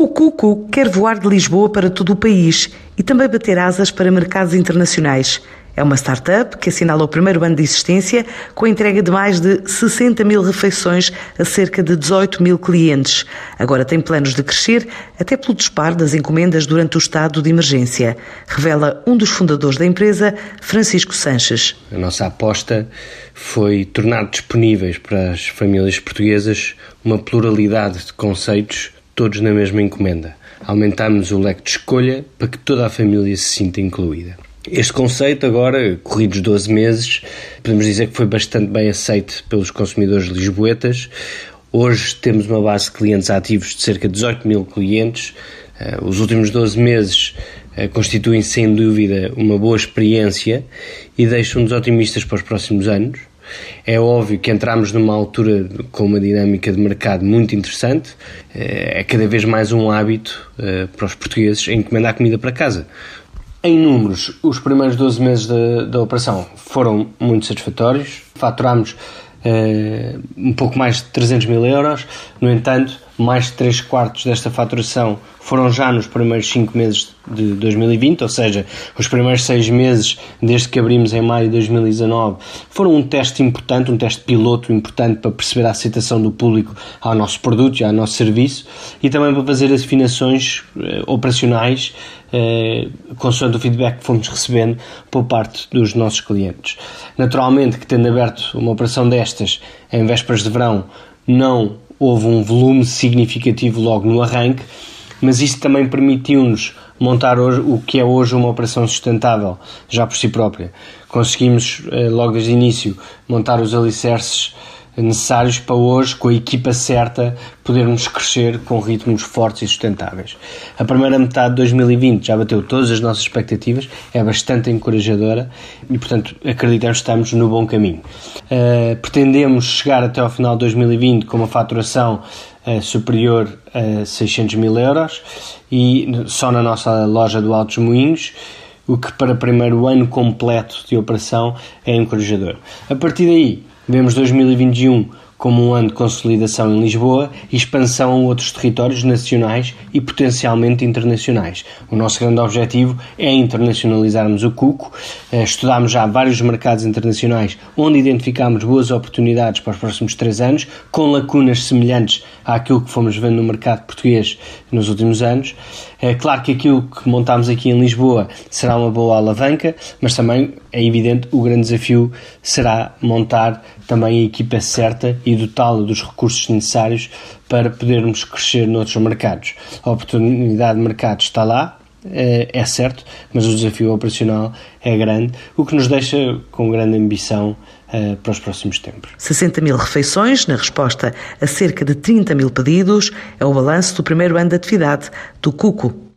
O Cuco quer voar de Lisboa para todo o país e também bater asas para mercados internacionais. É uma startup que assinala o primeiro ano de existência com a entrega de mais de 60 mil refeições a cerca de 18 mil clientes. Agora tem planos de crescer até pelo disparo das encomendas durante o estado de emergência, revela um dos fundadores da empresa, Francisco Sanches. A nossa aposta foi tornar disponíveis para as famílias portuguesas uma pluralidade de conceitos todos na mesma encomenda. Aumentamos o leque de escolha para que toda a família se sinta incluída. Este conceito, agora, corridos 12 meses, podemos dizer que foi bastante bem aceito pelos consumidores lisboetas. Hoje temos uma base de clientes ativos de cerca de 18 mil clientes. Eh, os últimos 12 meses eh, constituem sem dúvida uma boa experiência e deixam-nos otimistas para os próximos anos. É óbvio que entramos numa altura com uma dinâmica de mercado muito interessante. Eh, é cada vez mais um hábito eh, para os portugueses encomendar comida para casa. Em números, os primeiros 12 meses da, da operação foram muito satisfatórios. Faturámos uh, um pouco mais de 300 mil euros. No entanto, mais de 3 quartos desta faturação foram já nos primeiros 5 meses de 2020, ou seja, os primeiros 6 meses desde que abrimos em maio de 2019 foram um teste importante, um teste piloto importante para perceber a aceitação do público ao nosso produto e ao nosso serviço e também para fazer as afinações eh, operacionais eh, consoante o feedback que fomos recebendo por parte dos nossos clientes. Naturalmente que tendo aberto uma operação destas em vésperas de verão não houve um volume significativo logo no arranque, mas isso também permitiu-nos montar hoje, o que é hoje uma operação sustentável, já por si própria. Conseguimos, eh, logo desde o início, montar os alicerces necessários para hoje, com a equipa certa, podermos crescer com ritmos fortes e sustentáveis. A primeira metade de 2020 já bateu todas as nossas expectativas, é bastante encorajadora e, portanto, acreditamos que estamos no bom caminho. Uh, pretendemos chegar até ao final de 2020 com uma faturação uh, superior a 600 mil euros e só na nossa loja do Altos Moinhos o que para o primeiro ano completo de operação é encorajador. A partir daí, Vemos 2021 como um ano de consolidação em Lisboa e expansão a outros territórios nacionais e potencialmente internacionais. O nosso grande objetivo é internacionalizarmos o Cuco. Eh, estudámos já vários mercados internacionais onde identificámos boas oportunidades para os próximos três anos, com lacunas semelhantes àquilo que fomos vendo no mercado português nos últimos anos. É claro que aquilo que montámos aqui em Lisboa será uma boa alavanca, mas também é evidente o grande desafio será montar também a equipa certa e dotá-la dos recursos necessários para podermos crescer noutros mercados. A oportunidade de mercado está lá, é, é certo, mas o desafio operacional é grande, o que nos deixa com grande ambição uh, para os próximos tempos. 60 mil refeições, na resposta a cerca de 30 mil pedidos, é o balanço do primeiro ano de atividade do Cuco